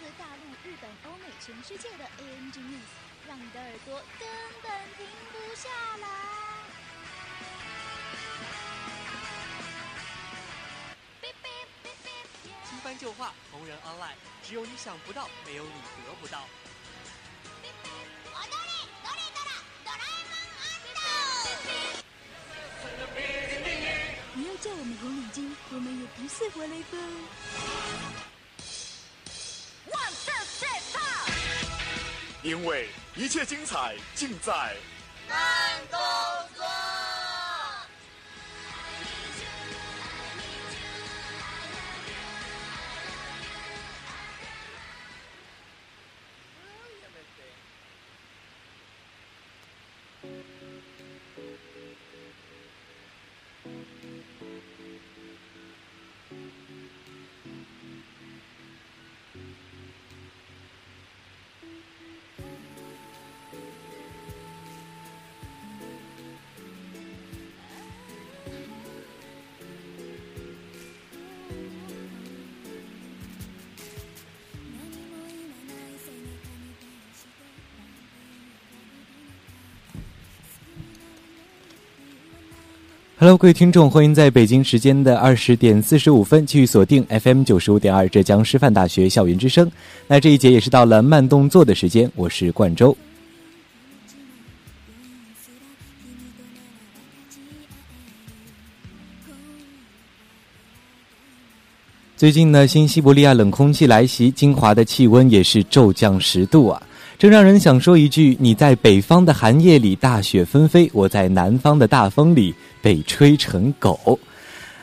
自大陆、日本、欧美、全世界的 ANG News，让你的耳朵根本停不下来。新番旧话，同人 online，只有你想不到，没有你得不到。踊れどれどらドラえもん不要叫我们红领巾，我们也不是活雷锋。 因为一切精彩尽在何 Hello，各位听众，欢迎在北京时间的二十点四十五分继续锁定 FM 九十五点二浙江师范大学校园之声。那这一节也是到了慢动作的时间，我是冠周。最近呢，新西伯利亚冷空气来袭，金华的气温也是骤降十度啊，这让人想说一句：你在北方的寒夜里大雪纷飞，我在南方的大风里被吹成狗。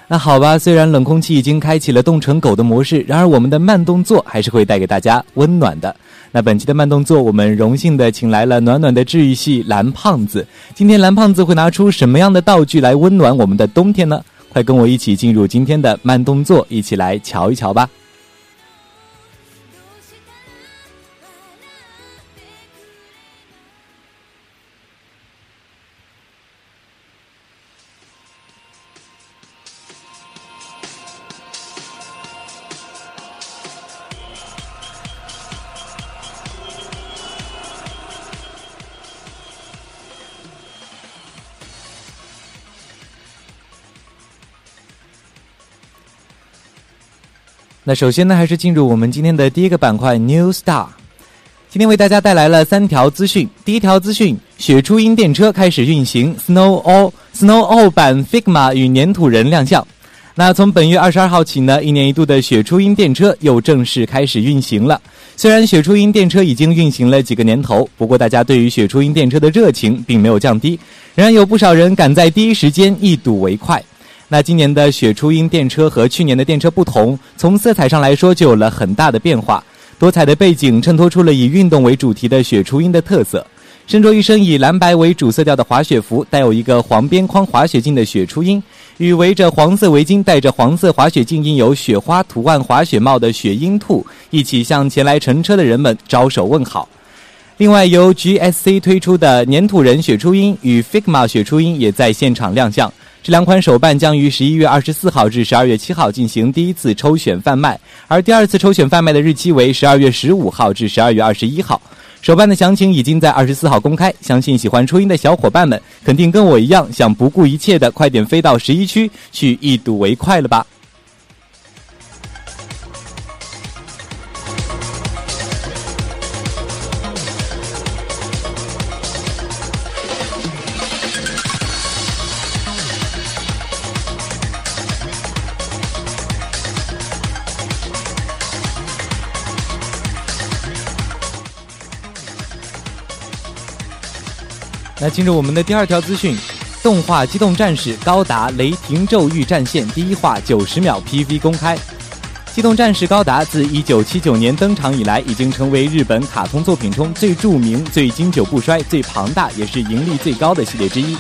那好吧，虽然冷空气已经开启了冻成狗的模式，然而我们的慢动作还是会带给大家温暖的。那本期的慢动作，我们荣幸的请来了暖暖的治愈系蓝胖子。今天蓝胖子会拿出什么样的道具来温暖我们的冬天呢？快跟我一起进入今天的慢动作，一起来瞧一瞧吧。那首先呢，还是进入我们今天的第一个板块 New Star。今天为大家带来了三条资讯。第一条资讯：雪初音电车开始运行，Snow All Snow All 版 Figma 与粘土人亮相。那从本月二十二号起呢，一年一度的雪初音电车又正式开始运行了。虽然雪初音电车已经运行了几个年头，不过大家对于雪初音电车的热情并没有降低，仍然有不少人赶在第一时间一睹为快。那今年的雪初音电车和去年的电车不同，从色彩上来说就有了很大的变化。多彩的背景衬托出了以运动为主题的雪初音的特色。身着一身以蓝白为主色调的滑雪服，带有一个黄边框滑雪镜的雪初音，与围着黄色围巾、戴着黄色滑雪镜、印有雪花图案滑雪帽的雪鹰兔，一起向前来乘车的人们招手问好。另外，由 GSC 推出的粘土人雪初音与 Figma 雪初音也在现场亮相。这两款手办将于十一月二十四号至十二月七号进行第一次抽选贩卖，而第二次抽选贩卖的日期为十二月十五号至十二月二十一号。手办的详情已经在二十四号公开，相信喜欢初音的小伙伴们肯定跟我一样，想不顾一切的快点飞到十一区去一睹为快了吧。进入我们的第二条资讯，动画《机动战士高达雷霆咒域战线》第一话九十秒 PV 公开。《机动战士高达自1979年登场以来，已经成为日本卡通作品中最著名、最经久不衰、最庞大，也是盈利最高的系列之一。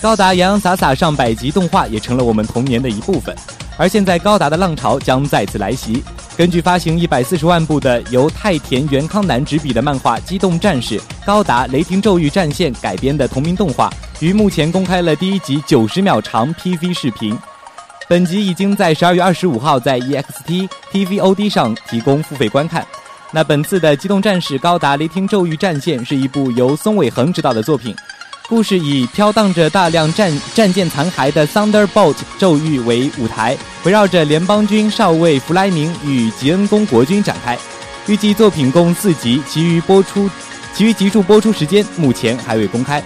高达洋洋洒洒上百集动画也成了我们童年的一部分。而现在，高达的浪潮将再次来袭。根据发行140万部的由太田元康男执笔的漫画《机动战士高达雷霆咒域战线》改编的同名动画，于目前公开了第一集90秒长 PV 视频。本集已经在十二月二十五号在 EXT TVOD 上提供付费观看。那本次的《机动战士高达雷霆咒域战线》是一部由松尾恒执导的作品，故事以飘荡着大量战战舰残骸的 Thunderbolt 咒域为舞台，围绕着联邦军少尉弗莱明与吉恩公国军展开。预计作品共四集，其余播出，其余集数播出时间目前还未公开。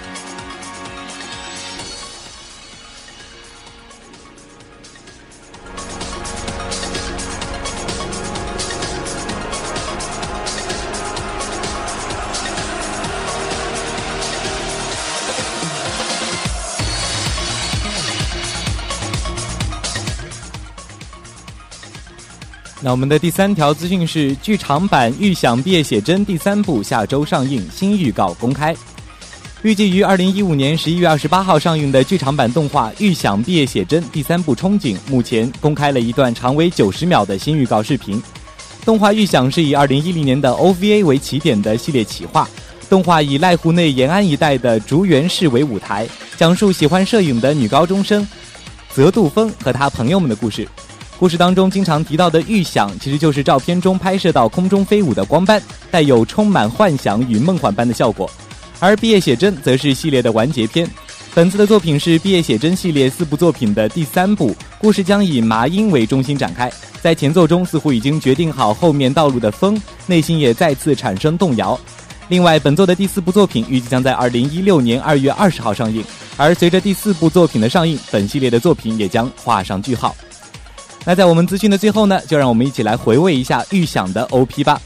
那我们的第三条资讯是，剧场版《预想毕业写真》第三部下周上映，新预告公开。预计于二零一五年十一月二十八号上映的剧场版动画《预想毕业写真》第三部憧憬，目前公开了一段长为九十秒的新预告视频。动画《预想》是以二零一零年的 OVA 为起点的系列企划，动画以濑户内延安一带的竹园市为舞台，讲述喜欢摄影的女高中生泽渡风和她朋友们的故事。故事当中经常提到的预想，其实就是照片中拍摄到空中飞舞的光斑，带有充满幻想与梦幻般的效果。而毕业写真则是系列的完结篇。本次的作品是毕业写真系列四部作品的第三部，故事将以麻音为中心展开。在前奏中似乎已经决定好后面道路的风，内心也再次产生动摇。另外，本作的第四部作品预计将在二零一六年二月二十号上映。而随着第四部作品的上映，本系列的作品也将画上句号。那在我们资讯的最后呢，就让我们一起来回味一下预想的 OP 吧。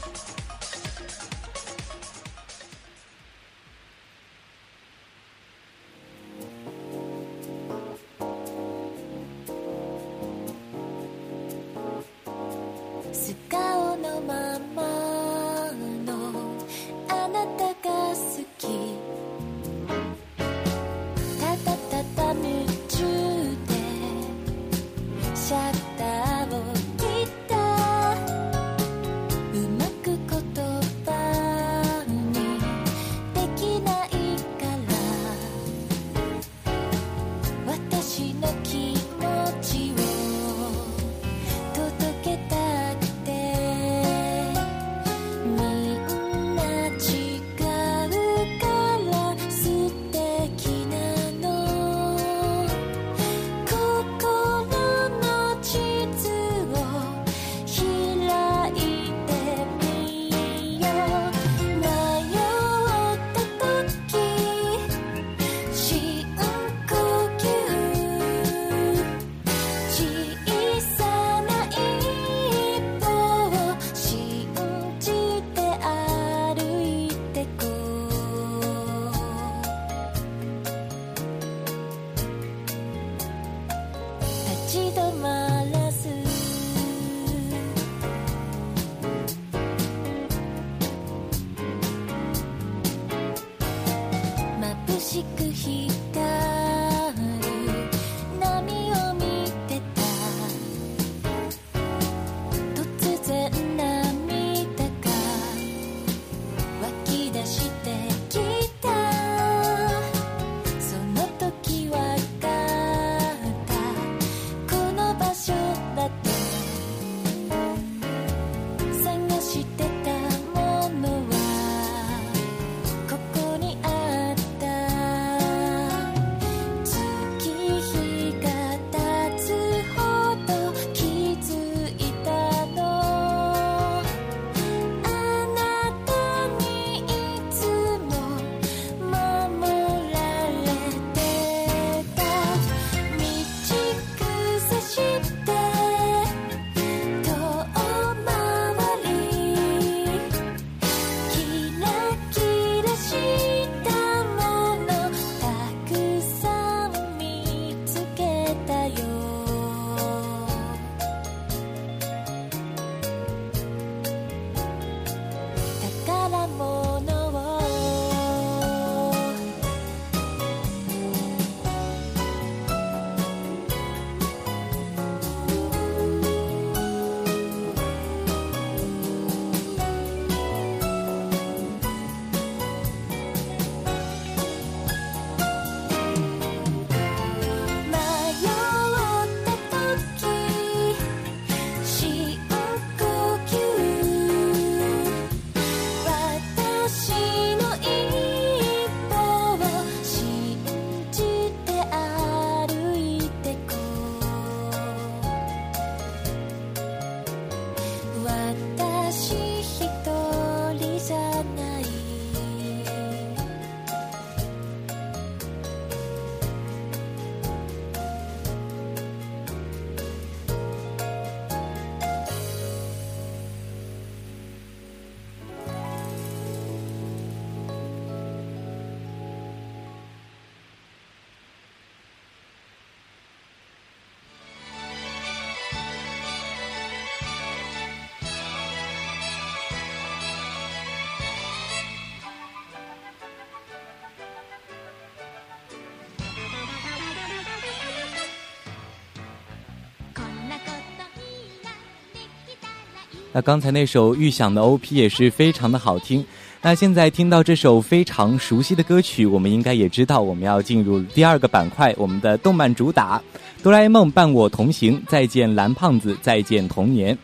那刚才那首预想的 OP 也是非常的好听。那现在听到这首非常熟悉的歌曲，我们应该也知道我们要进入第二个板块，我们的动漫主打《哆啦 A 梦伴我同行》，再见蓝胖子，再见童年。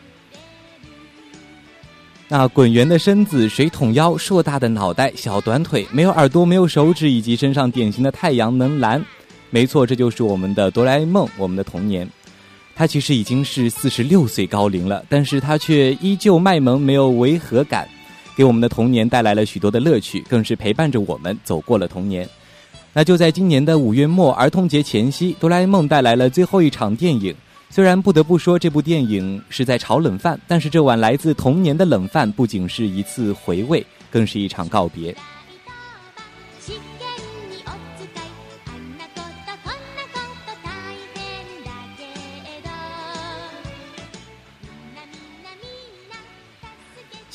那滚圆的身子，水桶腰，硕大的脑袋，小短腿，没有耳朵，没有手指，以及身上典型的太阳能蓝。没错，这就是我们的哆啦 A 梦，我们的童年。他其实已经是四十六岁高龄了，但是他却依旧卖萌，没有违和感。给我们的童年带来了许多的乐趣，更是陪伴着我们走过了童年。那就在今年的五月末儿童节前夕，哆啦 A 梦带来了最后一场电影。虽然不得不说这部电影是在炒冷饭，但是这碗来自童年的冷饭不仅是一次回味，更是一场告别。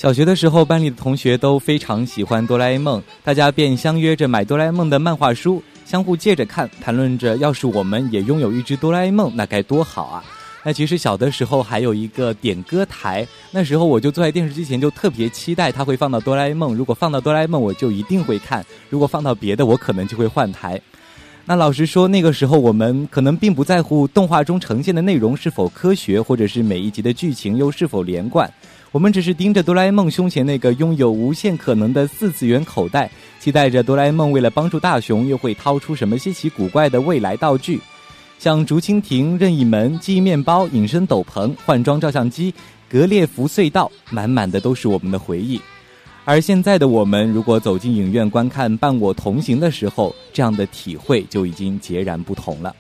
小学的时候，班里的同学都非常喜欢哆啦 A 梦，大家便相约着买哆啦 A 梦的漫画书，相互借着看，谈论着要是我们也拥有一只哆啦 A 梦，那该多好啊！那其实小的时候还有一个点歌台，那时候我就坐在电视机前，就特别期待它会放到哆啦 A 梦。如果放到哆啦 A 梦，我就一定会看；如果放到别的，我可能就会换台。那老实说，那个时候我们可能并不在乎动画中呈现的内容是否科学，或者是每一集的剧情又是否连贯。我们只是盯着哆啦 A 梦胸前那个拥有无限可能的四次元口袋，期待着哆啦 A 梦为了帮助大雄，又会掏出什么稀奇古怪的未来道具，像竹蜻蜓、任意门、记忆面包、隐身斗篷、换装照相机、格列佛隧道，满满的都是我们的回忆。而现在的我们，如果走进影院观看《伴我同行》的时候，这样的体会就已经截然不同了。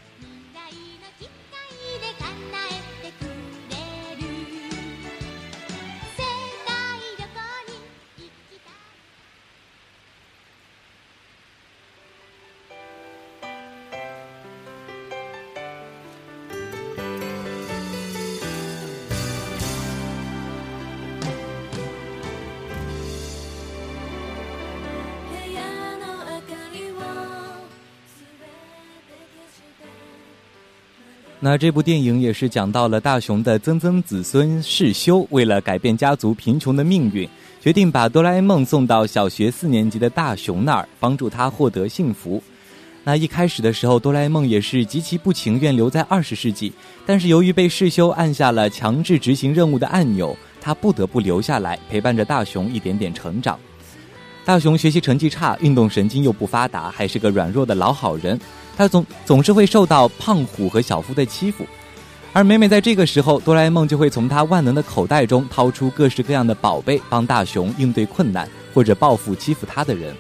那这部电影也是讲到了大雄的曾曾子孙世修，为了改变家族贫穷的命运，决定把哆啦 A 梦送到小学四年级的大雄那儿，帮助他获得幸福。那一开始的时候，哆啦 A 梦也是极其不情愿留在二十世纪，但是由于被世修按下了强制执行任务的按钮，他不得不留下来，陪伴着大雄一点点成长。大雄学习成绩差，运动神经又不发达，还是个软弱的老好人。他总总是会受到胖虎和小夫的欺负，而每每在这个时候，哆啦 A 梦就会从他万能的口袋中掏出各式各样的宝贝，帮大雄应对困难或者报复欺负他的人。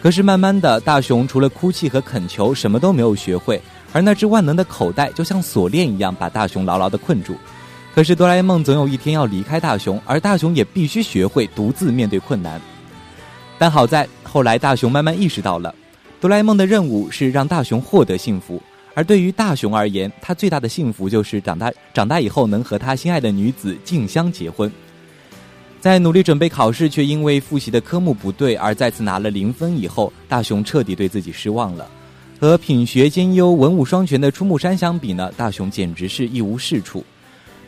可是慢慢的，大雄除了哭泣和恳求，什么都没有学会，而那只万能的口袋就像锁链一样，把大雄牢牢的困住。可是哆啦 A 梦总有一天要离开大雄，而大雄也必须学会独自面对困难。但好在后来，大雄慢慢意识到了。哆啦 A 梦的任务是让大雄获得幸福，而对于大雄而言，他最大的幸福就是长大长大以后能和他心爱的女子静香结婚。在努力准备考试，却因为复习的科目不对而再次拿了零分以后，大雄彻底对自己失望了。和品学兼优、文武双全的出木山相比呢，大雄简直是一无是处。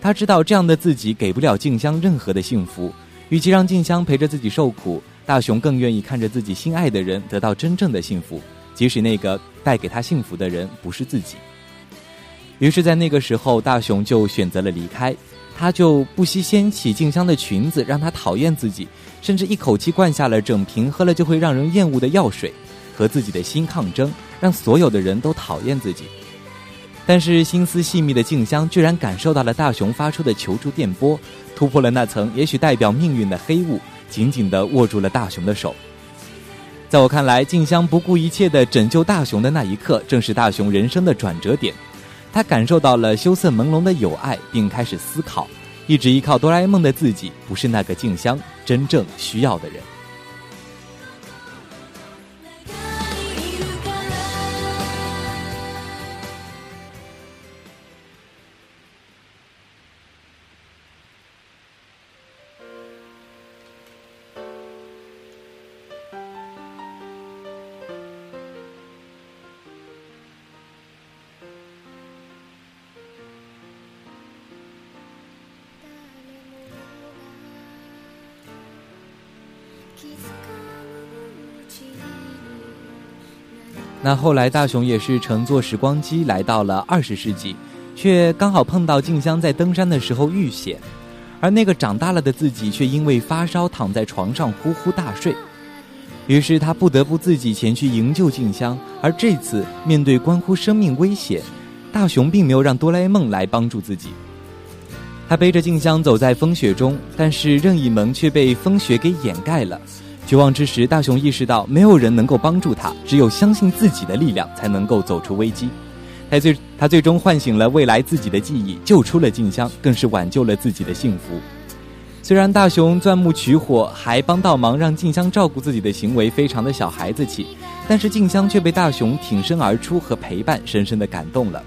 他知道这样的自己给不了静香任何的幸福，与其让静香陪着自己受苦。大雄更愿意看着自己心爱的人得到真正的幸福，即使那个带给他幸福的人不是自己。于是，在那个时候，大雄就选择了离开。他就不惜掀起静香的裙子，让她讨厌自己，甚至一口气灌下了整瓶喝了就会让人厌恶的药水，和自己的心抗争，让所有的人都讨厌自己。但是，心思细密的静香居然感受到了大雄发出的求助电波，突破了那层也许代表命运的黑雾。紧紧地握住了大雄的手。在我看来，静香不顾一切地拯救大雄的那一刻，正是大雄人生的转折点。他感受到了羞涩朦胧的友爱，并开始思考：一直依靠哆啦 A 梦的自己，不是那个静香真正需要的人。那后来大雄也是乘坐时光机来到了二十世纪，却刚好碰到静香在登山的时候遇险，而那个长大了的自己却因为发烧躺在床上呼呼大睡，于是他不得不自己前去营救静香。而这次面对关乎生命危险，大雄并没有让哆啦 A 梦来帮助自己，他背着静香走在风雪中，但是任意门却被风雪给掩盖了。绝望之时，大雄意识到没有人能够帮助他，只有相信自己的力量才能够走出危机。他最他最终唤醒了未来自己的记忆，救出了静香，更是挽救了自己的幸福。虽然大雄钻木取火，还帮倒忙让静香照顾自己的行为非常的小孩子气，但是静香却被大雄挺身而出和陪伴深深的感动了。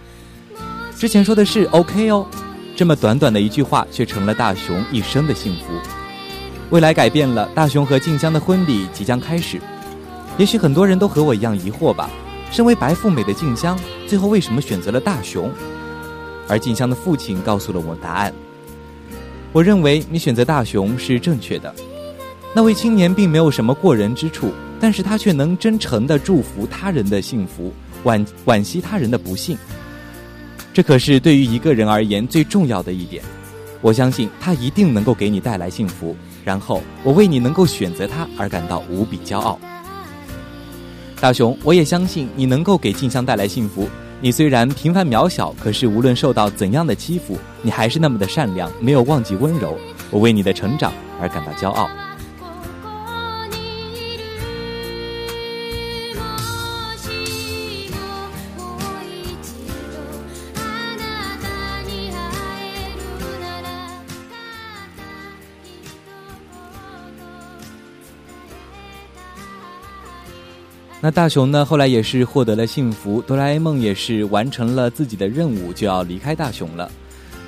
之前说的是 OK 哦，这么短短的一句话，却成了大雄一生的幸福。未来改变了，大雄和静香的婚礼即将开始。也许很多人都和我一样疑惑吧：身为白富美的静香，最后为什么选择了大雄？而静香的父亲告诉了我答案。我认为你选择大雄是正确的。那位青年并没有什么过人之处，但是他却能真诚地祝福他人的幸福，惋惋惜他人的不幸。这可是对于一个人而言最重要的一点。我相信他一定能够给你带来幸福。然后，我为你能够选择他而感到无比骄傲。大雄，我也相信你能够给静香带来幸福。你虽然平凡渺小，可是无论受到怎样的欺负，你还是那么的善良，没有忘记温柔。我为你的成长而感到骄傲。那大雄呢？后来也是获得了幸福，哆啦 A 梦也是完成了自己的任务，就要离开大雄了。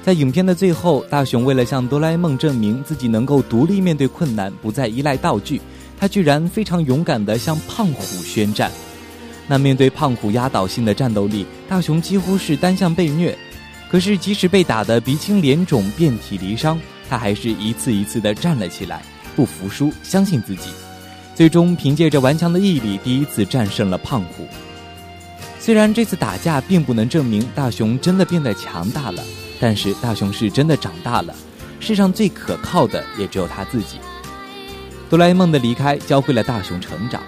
在影片的最后，大雄为了向哆啦 A 梦证明自己能够独立面对困难，不再依赖道具，他居然非常勇敢地向胖虎宣战。那面对胖虎压倒性的战斗力，大雄几乎是单向被虐。可是即使被打得鼻青脸肿、遍体鳞伤，他还是一次一次地站了起来，不服输，相信自己。最终凭借着顽强的毅力，第一次战胜了胖虎。虽然这次打架并不能证明大雄真的变得强大了，但是大雄是真的长大了。世上最可靠的也只有他自己。哆啦 A 梦的离开教会了大雄成长，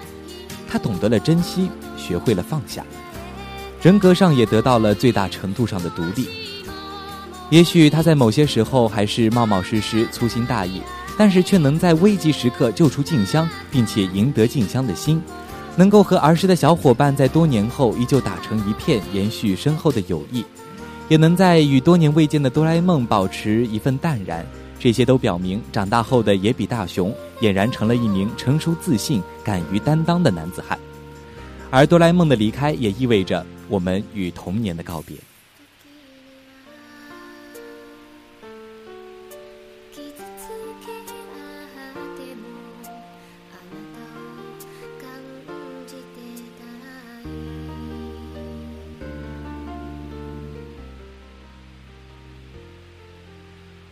他懂得了珍惜，学会了放下，人格上也得到了最大程度上的独立。也许他在某些时候还是冒冒失失、粗心大意。但是却能在危急时刻救出静香，并且赢得静香的心，能够和儿时的小伙伴在多年后依旧打成一片，延续深厚的友谊，也能在与多年未见的哆啦 A 梦保持一份淡然，这些都表明长大后的野比大雄俨然成了一名成熟自信、敢于担当的男子汉，而哆啦 A 梦的离开也意味着我们与童年的告别。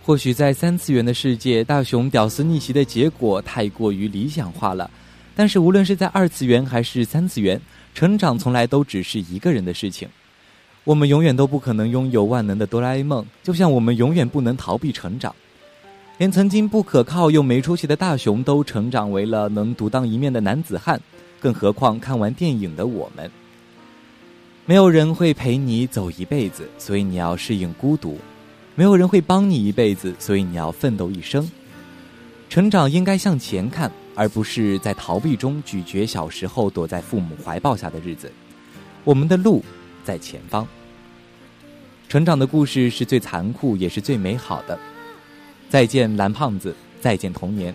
或许在三次元的世界，大雄屌丝逆袭的结果太过于理想化了。但是无论是在二次元还是三次元，成长从来都只是一个人的事情。我们永远都不可能拥有万能的哆啦 A 梦，就像我们永远不能逃避成长。连曾经不可靠又没出息的大雄都成长为了能独当一面的男子汉，更何况看完电影的我们？没有人会陪你走一辈子，所以你要适应孤独。没有人会帮你一辈子，所以你要奋斗一生。成长应该向前看，而不是在逃避中咀嚼小时候躲在父母怀抱下的日子。我们的路在前方。成长的故事是最残酷，也是最美好的。再见，蓝胖子，再见童年。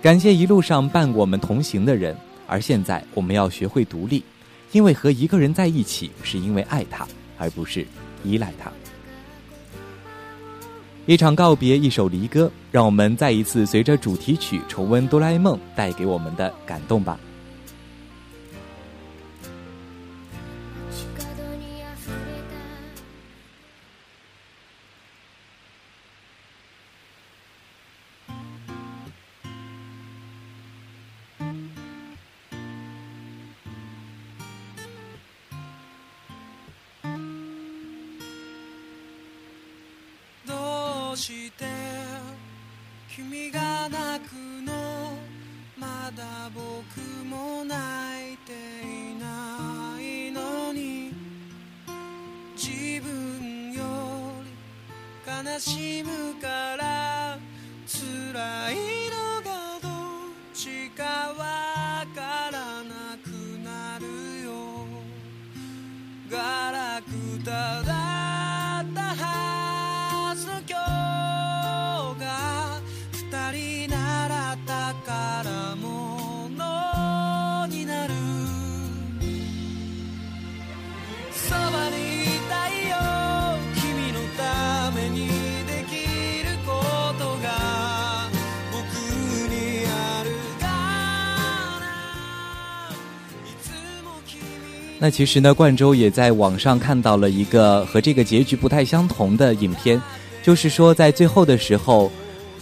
感谢一路上伴我们同行的人。而现在，我们要学会独立，因为和一个人在一起，是因为爱他，而不是依赖他。一场告别，一首离歌，让我们再一次随着主题曲重温哆啦 A 梦带给我们的感动吧。那其实呢，冠周也在网上看到了一个和这个结局不太相同的影片，就是说在最后的时候，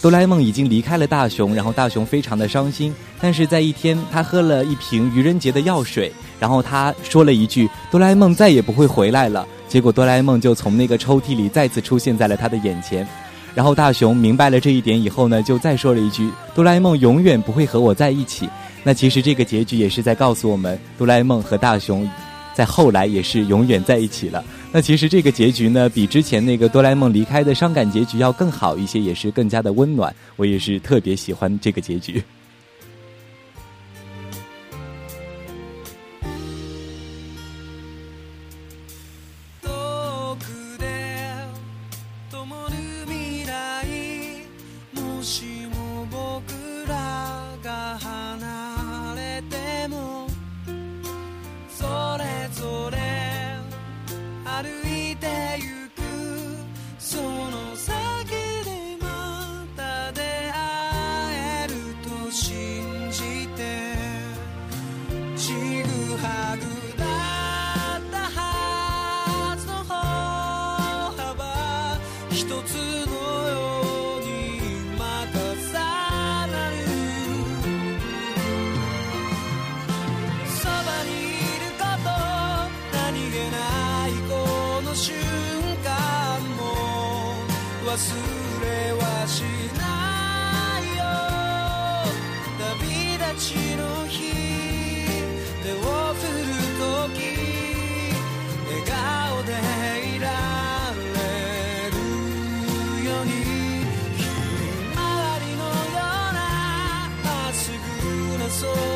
哆啦 A 梦已经离开了大雄，然后大雄非常的伤心。但是在一天，他喝了一瓶愚人节的药水，然后他说了一句：“哆啦 A 梦再也不会回来了。”结果哆啦 A 梦就从那个抽屉里再次出现在了他的眼前。然后大雄明白了这一点以后呢，就再说了一句：“哆啦 A 梦永远不会和我在一起。”那其实这个结局也是在告诉我们，哆啦 A 梦和大雄在后来也是永远在一起了。那其实这个结局呢，比之前那个哆啦 A 梦离开的伤感结局要更好一些，也是更加的温暖。我也是特别喜欢这个结局。忘れはしないよ。旅立ちの日手を soul.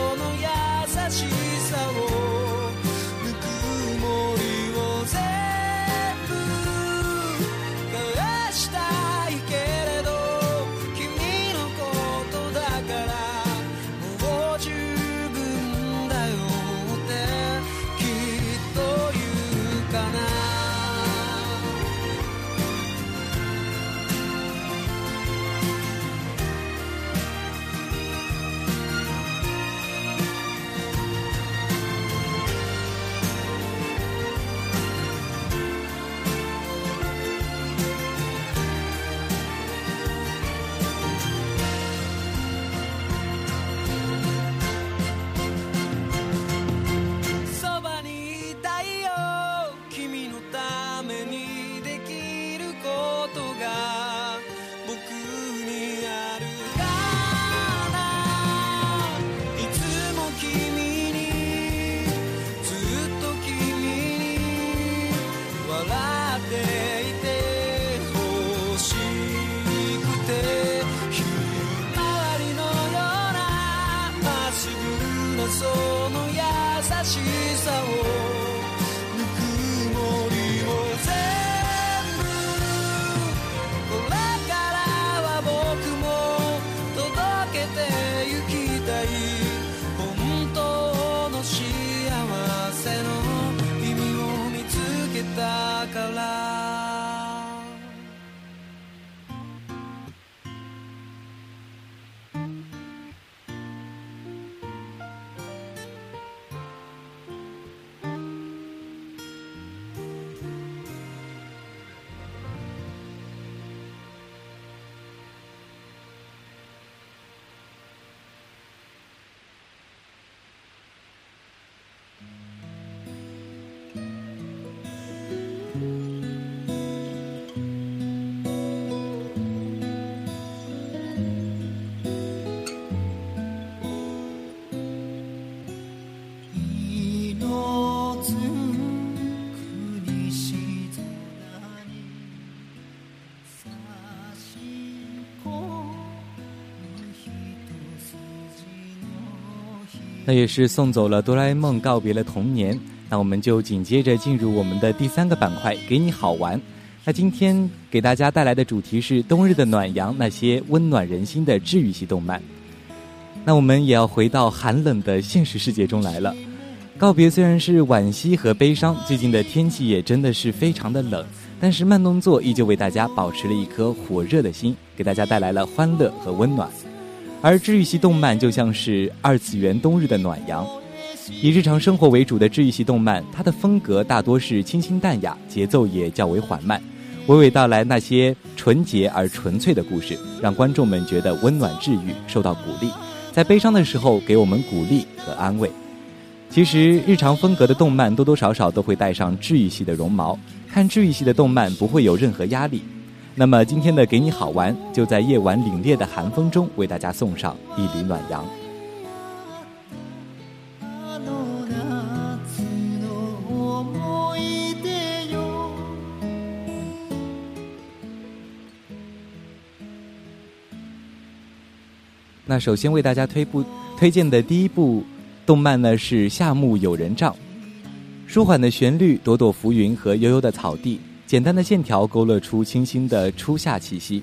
那也是送走了哆啦 A 梦，告别了童年。那我们就紧接着进入我们的第三个板块，给你好玩。那今天给大家带来的主题是冬日的暖阳，那些温暖人心的治愈系动漫。那我们也要回到寒冷的现实世界中来了。告别虽然是惋惜和悲伤，最近的天气也真的是非常的冷，但是慢动作依旧为大家保持了一颗火热的心，给大家带来了欢乐和温暖。而治愈系动漫就像是二次元冬日的暖阳。以日常生活为主的治愈系动漫，它的风格大多是清新淡雅，节奏也较为缓慢，娓娓道来那些纯洁而纯粹的故事，让观众们觉得温暖治愈，受到鼓励，在悲伤的时候给我们鼓励和安慰。其实，日常风格的动漫多多少少都会带上治愈系的绒毛，看治愈系的动漫不会有任何压力。那么，今天的给你好玩，就在夜晚凛冽的寒风中，为大家送上一缕暖阳。那首先为大家推部推荐的第一部动漫呢是《夏目友人帐》，舒缓的旋律、朵朵浮云和悠悠的草地，简单的线条勾勒出清新的初夏气息，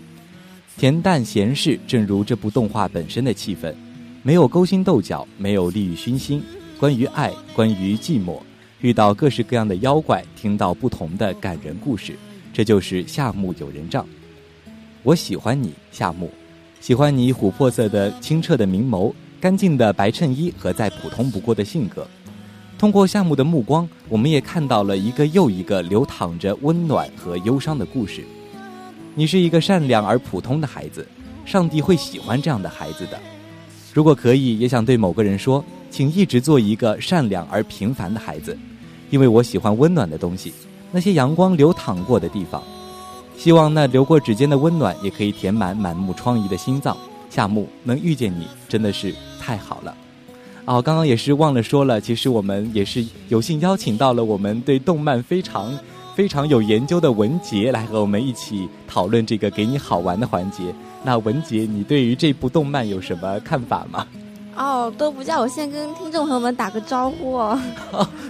恬淡闲适，正如这部动画本身的气氛，没有勾心斗角，没有利欲熏心，关于爱，关于寂寞，遇到各式各样的妖怪，听到不同的感人故事，这就是《夏目友人帐》。我喜欢你，夏目。喜欢你琥珀色的清澈的明眸，干净的白衬衣和再普通不过的性格。通过夏目的目光，我们也看到了一个又一个流淌着温暖和忧伤的故事。你是一个善良而普通的孩子，上帝会喜欢这样的孩子的。如果可以，也想对某个人说，请一直做一个善良而平凡的孩子，因为我喜欢温暖的东西，那些阳光流淌过的地方。希望那流过指尖的温暖，也可以填满满目疮痍的心脏。夏木能遇见你，真的是太好了。哦，刚刚也是忘了说了，其实我们也是有幸邀请到了我们对动漫非常非常有研究的文杰来和我们一起讨论这个给你好玩的环节。那文杰，你对于这部动漫有什么看法吗？哦，都不叫我先跟听众朋友们打个招呼 哦。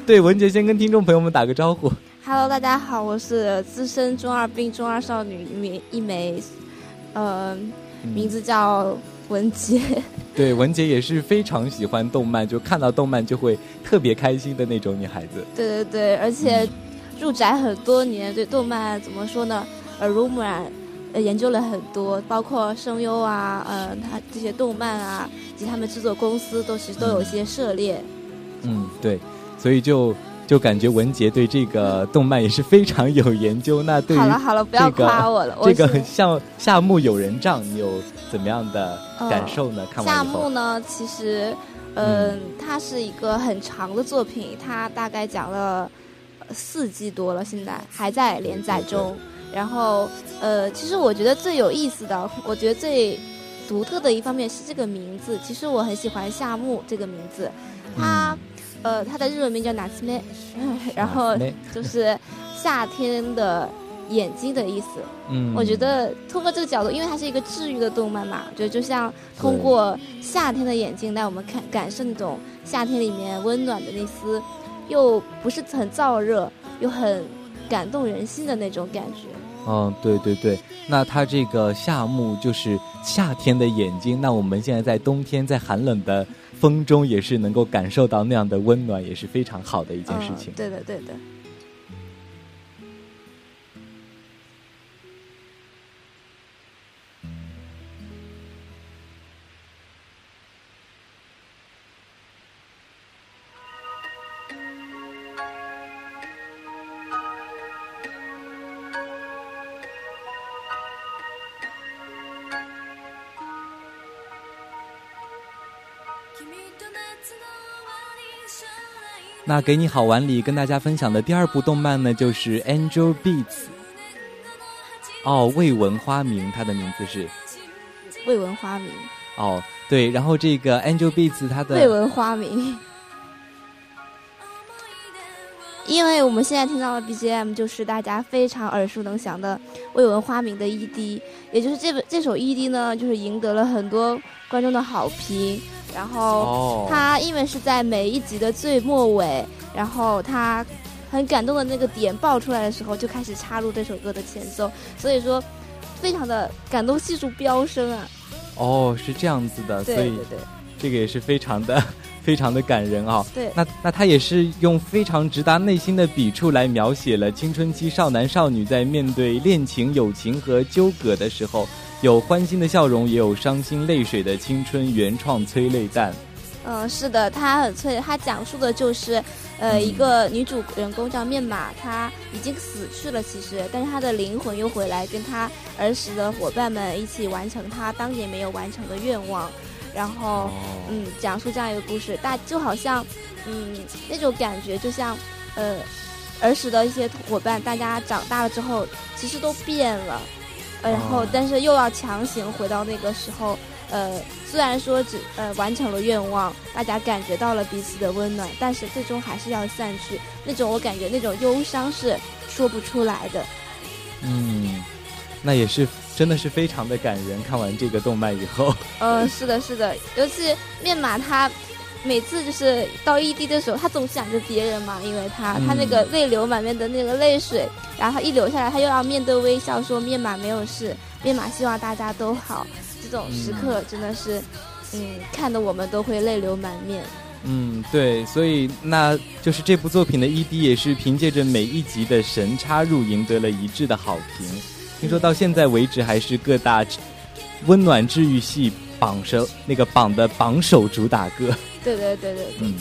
对，文杰先跟听众朋友们打个招呼。Hello，大家好，我是资深中二病中二少女一枚一枚，呃，名字叫文杰。对，文杰也是非常喜欢动漫，就看到动漫就会特别开心的那种女孩子。对对对，而且入宅很多年，对动漫怎么说呢？耳濡目染，呃，研究了很多，包括声优啊，呃，他这些动漫啊，及他们制作公司都其实都有一些涉猎。嗯，对，所以就。就感觉文杰对这个动漫也是非常有研究。那对于好了好了，不要夸我了。这个像夏目友人帐，你有怎么样的感受呢？看完夏目呢，其实，嗯，它是一个很长的作品，它大概讲了四季多了，现在还在连载中。然后，呃，其实我觉得最有意思的，我觉得最独特的一方面是这个名字。其实我很喜欢夏目这个名字，它。呃，它的日文名叫“ナツメ”，然后就是夏天的眼睛的意思。嗯，我觉得通过这个角度，因为它是一个治愈的动漫嘛，觉得就像通过夏天的眼睛带我们看感受那种夏天里面温暖的那丝，又不是很燥热，又很感动人心的那种感觉。嗯，对对对，那它这个夏目就是夏天的眼睛，那我们现在在冬天，在寒冷的。 风中也是能够感受到那样的温暖，也是非常好的一件事情。对的，对的。那给你好玩里跟大家分享的第二部动漫呢，就是《Angel Beats》。哦，未闻花名，它的名字是未闻花名。哦，对，然后这个《Angel Beats》它的未闻花名，因为我们现在听到的 BGM 就是大家非常耳熟能详的未闻花名的 ED，也就是这本这首 ED 呢，就是赢得了很多观众的好评。然后哦，他因为是在每一集的最末尾，然后他很感动的那个点爆出来的时候，就开始插入这首歌的前奏，所以说非常的感动系数飙升啊！哦是这样子的，所以这个也是非常的 非常的感人啊。对，那那他也是用非常直达内心的笔触来描写了青春期少男少女在面对恋情、友情和纠葛的时候，有欢欣的笑容，也有伤心泪水的青春原创催泪弹。嗯，是的，他很脆，他讲述的就是，呃，嗯。一个女主人公叫面马，她已经死去了，其实，但是她的灵魂又回来，跟她儿时的伙伴们一起完成她当年没有完成的愿望，然后，哦。嗯，讲述这样一个故事，大就好像，嗯，那种感觉就像，呃，儿时的一些伙伴，大家长大了之后，其实都变了，呃然后哦但是又要强行回到那个时候，呃，虽然说只呃完成了愿望，大家感觉到了彼此的温暖，但是最终还是要散去。那种我感觉那种忧伤是说不出来的。嗯，那也是真的是非常的感人。看完这个动漫以后，呃，是的，是的，尤其面马他每次就是到异地的时候，他总想着别人嘛，因为他、他那个泪流满面的那个泪水，然后他一流下来，他又要面对微笑说面马没有事，面马希望大家都好。这种时刻真的是，嗯，看得我们都会泪流满面。嗯，对，所以那就是这部作品的 ED 也是凭借着每一集的神插入赢得了一致的好评。听说到现在为止还是各大温暖治愈系榜首那个榜的榜首主打歌。对对对对对。嗯。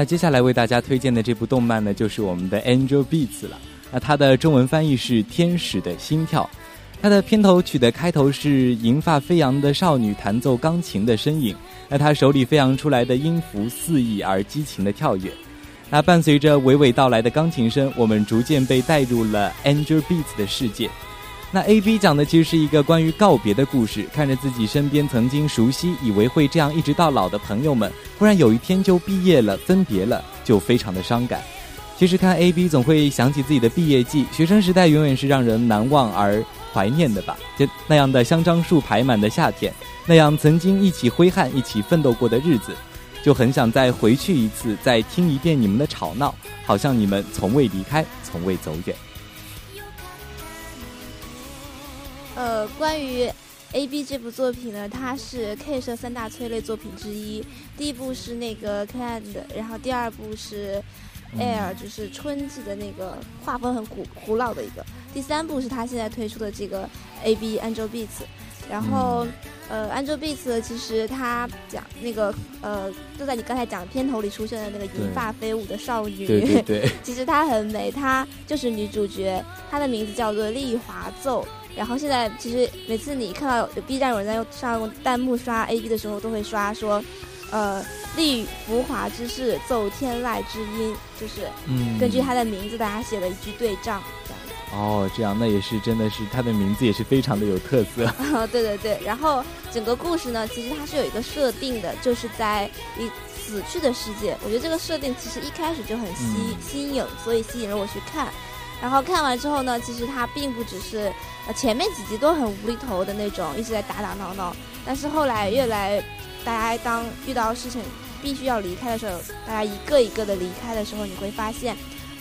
那接下来为大家推荐的这部动漫呢，就是我们的《Angel Beats》了。那它的中文翻译是《天使的心跳》。它的片头曲的开头是银发飞扬的少女弹奏钢琴的身影，那她手里飞扬出来的音符肆意而激情的跳跃。那伴随着娓娓道来的钢琴声，我们逐渐被带入了 Angel Beats 的世界。那 A B 讲的其实是一个关于告别的故事，看着自己身边曾经熟悉、以为会这样一直到老的朋友们，忽然有一天就毕业了、分别了，就非常的伤感。其实看 A B 总会想起自己的毕业季，学生时代永远是让人难忘而怀念的吧？就那样的香樟树排满的夏天，那样曾经一起挥汗、一起奋斗过的日子，就很想再回去一次，再听一遍你们的吵闹，好像你们从未离开，从未走远。呃，关于 A B 这部作品呢，它是 K 社三大催泪作品之一。第一部是那个 Can 的，然后第二部是 Air，、就是春季的那个画风很古古老的一个。第三部是他现在推出的这个 A B Angel Beats。然后，呃，Angel Beats 其实他讲那个呃，就在你刚才讲片头里出现的那个银发飞舞的少女，对对对，其实她很美，她就是女主角，她的名字叫做丽华奏。然后现在其实每次你看到有 B 站有人在用上用弹幕刷 A B 的时候，都会刷说，呃，立浮华之势奏天籁之音，就是嗯，根据他的名字，大家写了一句对仗，这样。哦，这样那也是真的是他的名字也是非常的有特色。啊，对对对，然后整个故事呢，其实它是有一个设定的，就是在一死去的世界。我觉得这个设定其实一开始就很吸、嗯新颖，所以吸引了我去看。然后看完之后呢，其实它并不只是呃前面几集都很无厘头的那种，一直在打打闹闹，但是后来越来大家当遇到事情必须要离开的时候，大家一个一个的离开的时候，你会发现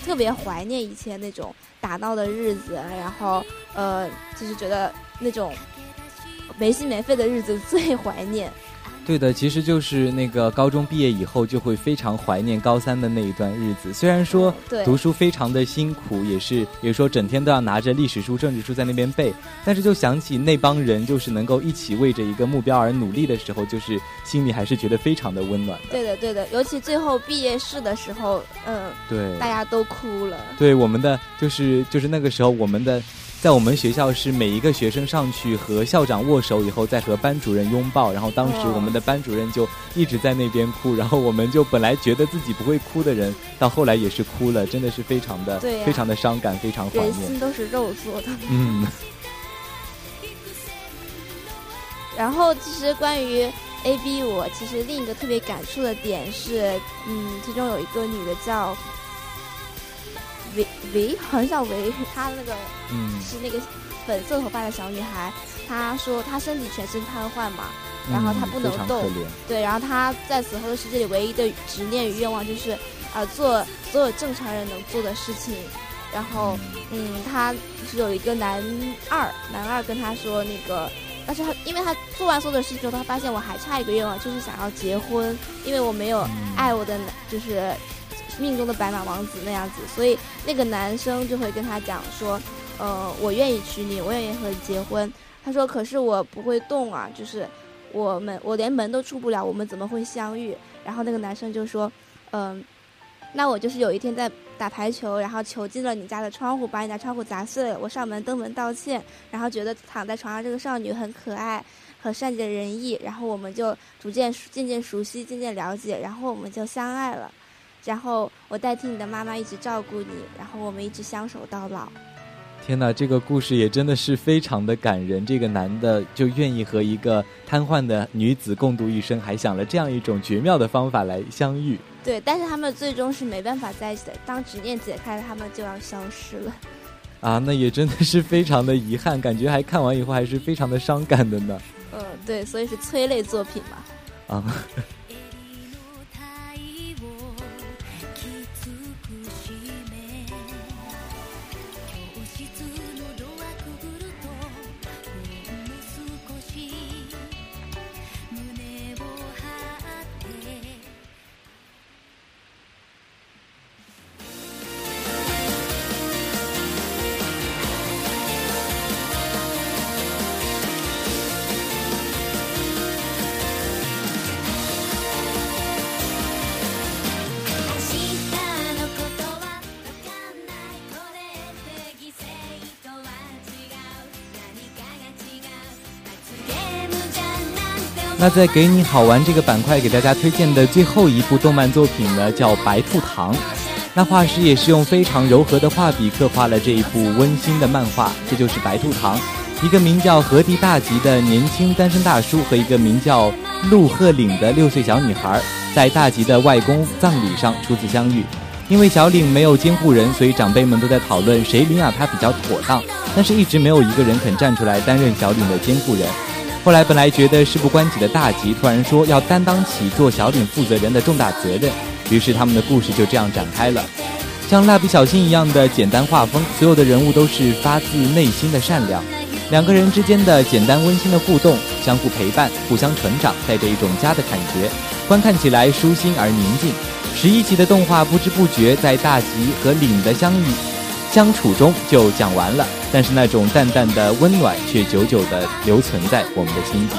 特别怀念以前那种打闹的日子，然后呃，就是觉得那种没心没肺的日子最怀念。对的，其实就是那个高中毕业以后，就会非常怀念高三的那一段日子。虽然说读书非常的辛苦，也是，也说整天都要拿着历史书、政治书在那边背，但是就想起那帮人，就是能够一起为着一个目标而努力的时候，就是心里还是觉得非常的温暖的。对的，对的，尤其最后毕业式的时候，嗯、对，大家都哭了。对我们的就是就是那个时候，我们的在我们学校是每一个学生上去和校长握手以后，再和班主任拥抱，然后当时哦我们的班主任就一直在那边哭，然后我们就本来觉得自己不会哭的人，到后来也是哭了，真的是非常的、非常的伤感，非常怀人念。心都是肉做的。嗯，然后其实关于 A B，我其实另一个特别感触的点是，嗯，其中有一个女的叫维维，好像叫维，她那个嗯是那个粉色头发的小女孩，她说她身体全身瘫痪嘛，然后她不能动。对，然后她在死后的世界里唯一的执念与愿望就是，啊、做所有正常人能做的事情。然后，嗯，她是有一个男二，男二跟她说那个，但是她因为他做完所有的事情之后，他发现我还差一个愿望，就是想要结婚，因为我没有嗯爱我的男，就是命中的白马王子那样子，所以那个男生就会跟她讲说，呃，我愿意娶你，我愿意和你结婚。他说，可是我不会动啊，就是我们我连门都出不了，我们怎么会相遇？然后那个男生就说，嗯、那我就是有一天在打排球，然后球进了你家的窗户，把你家窗户砸碎了，我上门登门道歉，然后觉得躺在床上这个少女很可爱，很善解人意，然后我们就逐渐渐渐熟悉，渐渐了解，然后我们就相爱了。然后我代替你的妈妈一直照顾你，然后我们一直相守到老。天哪，这个故事也真的是非常的感人。这个男的就愿意和一个瘫痪的女子共度一生，还想了这样一种绝妙的方法来相遇。对，但是他们最终是没办法在一起的。当执念解开了，他们就要消失了。啊，那也真的是非常的遗憾，感觉还看完以后还是非常的伤感的呢。嗯，对，所以是催泪作品嘛。啊，那在给你好玩这个板块，给大家推荐的最后一部动漫作品呢，叫《白兔糖》。那画师也是用非常柔和的画笔刻画了这一部温馨的漫画，这就是《白兔糖》。一个名叫河地大吉的年轻单身大叔和一个名叫陆鹤岭的六岁小女孩，在大吉的外公葬礼上初次相遇。因为小岭没有监护人，所以长辈们都在讨论谁领养他比较妥当，但是一直没有一个人肯站出来担任小岭的监护人。后来本来觉得事不关己的大吉突然说要担当起做小岭负责人的重大责任，于是他们的故事就这样展开了。像蜡笔小新一样的简单画风，所有的人物都是发自内心的善良，两个人之间的简单温馨的互动，相互陪伴，互相成长，带着一种家的感觉，观看起来舒心而宁静。十一集的动画不知不觉在大吉和岭的相遇相处中就讲完了，但是那种淡淡的温暖却久久的留存在我们的心底。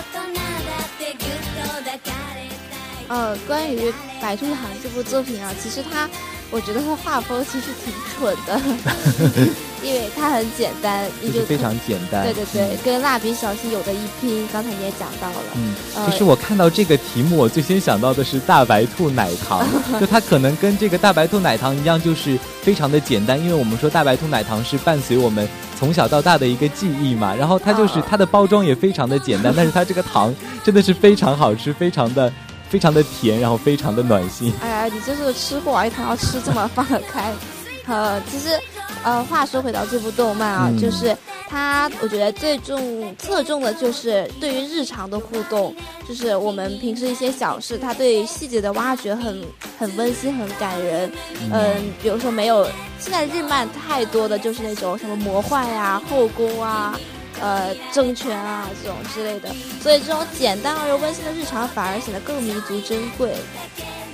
呃，关于《白兔糖》这部作品啊，其实它，我觉得他画风其实挺蠢的，因为它很简单，你就就是非常简单。对对对，跟蜡笔小新有的一拼。刚才你也讲到了，嗯，呃其实我看到这个题目，我最先想到的是大白兔奶糖，就它可能跟这个大白兔奶糖一样，就是非常的简单，因为我们说大白兔奶糖是伴随我们从小到大的一个记忆嘛，然后它就是啊。它的包装也非常的简单，但是它这个糖真的是非常好吃，非常的非常的甜，然后非常的暖心。哎呀，你就是吃货啊，一谈要吃这么放得开。呃，其实，呃，话说回到这部动漫啊，嗯就是它我觉得最重侧重的就是对于日常的互动，就是我们平时一些小事，它对细节的挖掘很很温馨，很感人。嗯，比如说没有现在日漫太多的就是那种什么魔幻呀、后宫啊。呃，政权啊，这种之类的，所以这种简单而又温馨的日常反而显得更弥足珍贵。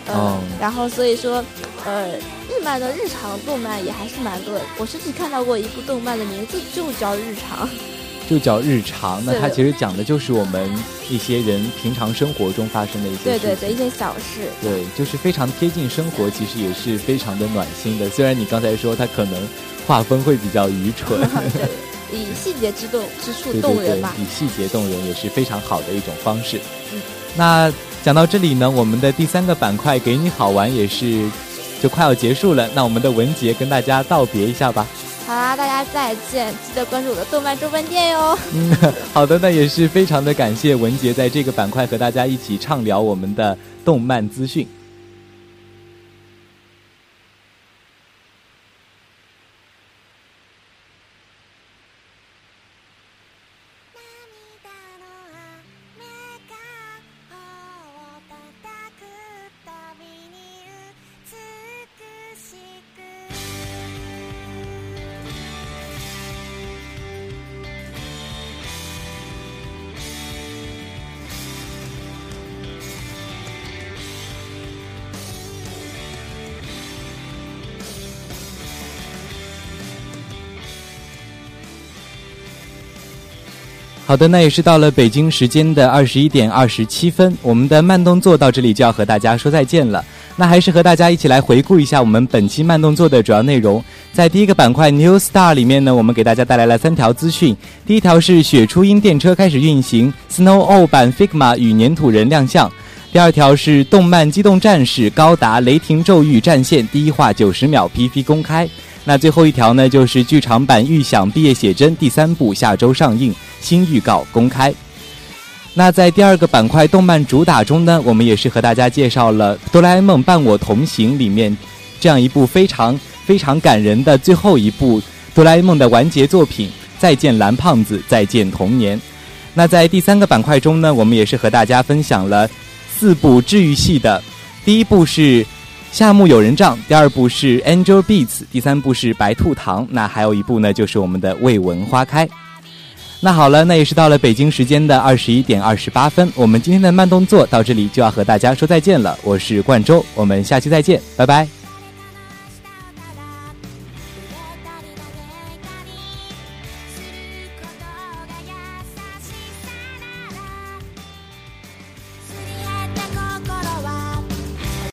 嗯，然后所以说，呃，日漫的日常动漫也还是蛮多的。我甚至看到过一部动漫的名字就叫《日常》，就叫《日常》。那它其实讲的就是我们一些人平常生活中发生的一些对对对一些小事。对，就是非常贴近生活，其实也是非常的暖心的。虽然你刚才说它可能画风会比较愚蠢。以细节之动之处动人嘛，以细节动人也是非常好的一种方式。嗯，那讲到这里呢，我们的第三个板块给你好玩也是就快要结束了。那我们的文杰跟大家道别一下吧。好啦，大家再见，记得关注我的动漫周边店哟。嗯，好的，那也是非常的感谢文杰在这个板块和大家一起畅聊我们的动漫资讯。好的，那也是到了北京时间的二十一点二十七分，我们的慢动作到这里就要和大家说再见了。那还是和大家一起来回顾一下我们本期慢动作的主要内容。在第一个板块 New Star 里面呢，我们给大家带来了三条资讯。第一条是雪初音电车开始运行，Snow O 版 Figma 与粘土人亮相。第二条是动漫机动战士高达雷霆咒域战线第一话九十秒 PV 公开。那最后一条呢，就是剧场版《预想毕业写真》第三部下周上映。新预告公开。那在第二个板块动漫主打中呢，我们也是和大家介绍了《哆啦 A 梦伴我同行》里面这样一部非常非常感人的最后一部哆啦 A 梦的完结作品《再见蓝胖子，再见童年》。那在第三个板块中呢，我们也是和大家分享了四部治愈系的，第一部是《夏目友人帐》，第二部是《Angel Beats》，第三部是《白兔糖》，那还有一部呢，就是我们的《未闻花开》。那好了，那也是到了北京时间的二十一点二十八分，我们今天的慢动作到这里就要和大家说再见了。我是冠周，我们下期再见，拜拜。